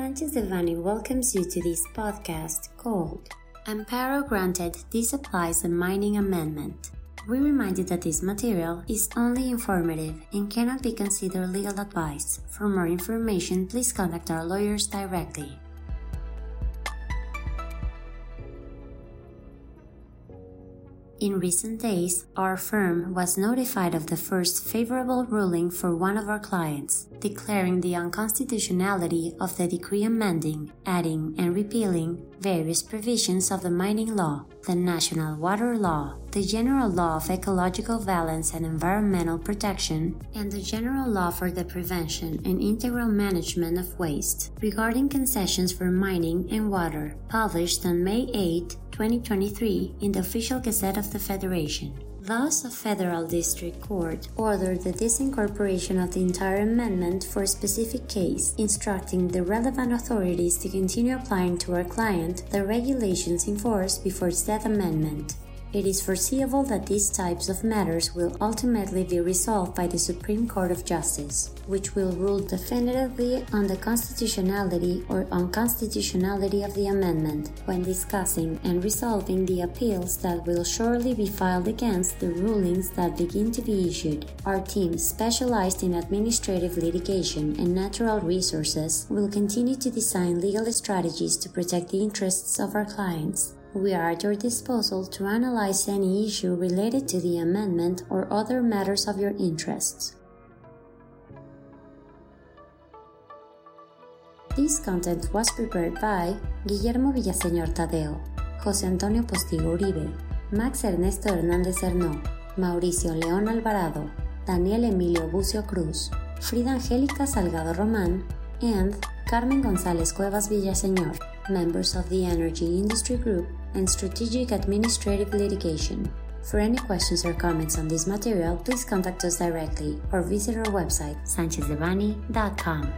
Sanchez Devanny welcomes you to this podcast called Amparo Granted Disapplies a Mining Amendment. We remind you that this material is only informative and cannot be considered legal advice. For more information, please contact our lawyers directly. In recent days, our firm was notified of the first favorable ruling for one of our clients, declaring the unconstitutionality of the decree amending, adding, and repealing various provisions of the mining law, the national water law, the general law of ecological balance and environmental protection, and the general law for the prevention and integral management of waste regarding concessions for mining and water, published on May 8, 2023 in the official Gazette of the Federation. Thus, a federal district court ordered the disincorporation of the entire amendment for a specific case, instructing the relevant authorities to continue applying to our client the regulations in force before said amendment. It is foreseeable that these types of matters will ultimately be resolved by the Supreme Court of Justice, which will rule definitively on the constitutionality or unconstitutionality of the amendment when discussing and resolving the appeals that will surely be filed against the rulings that begin to be issued. Our team, specialized in administrative litigation and natural resources, will continue to design legal strategies to protect the interests of our clients. We are at your disposal to analyze any issue related to the amendment or other matters of your interests. This content was prepared by Guillermo Villaseñor Tadeo, José Antonio Postigo Uribe, Max Ernesto Hernández Hernó, Mauricio León Alvarado, Daniel Emilio Bucio Cruz, Frida Angélica Salgado Román, and Carmen González Cuevas Villaseñor, members of the Energy Industry Group and Strategic Administrative Litigation. For any questions or comments on this material, please contact us directly or visit our website, sanchezdevanny.com.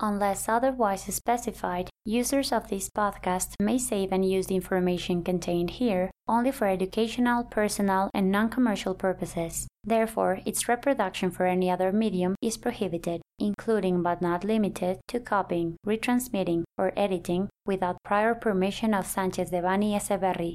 Unless otherwise specified, users of this podcast may save and use the information contained here only for educational, personal, and non commercial purposes. Therefore, its reproduction for any other medium is prohibited, including but not limited to copying, retransmitting, or editing without prior permission of Sanchez Devanny Eseverri,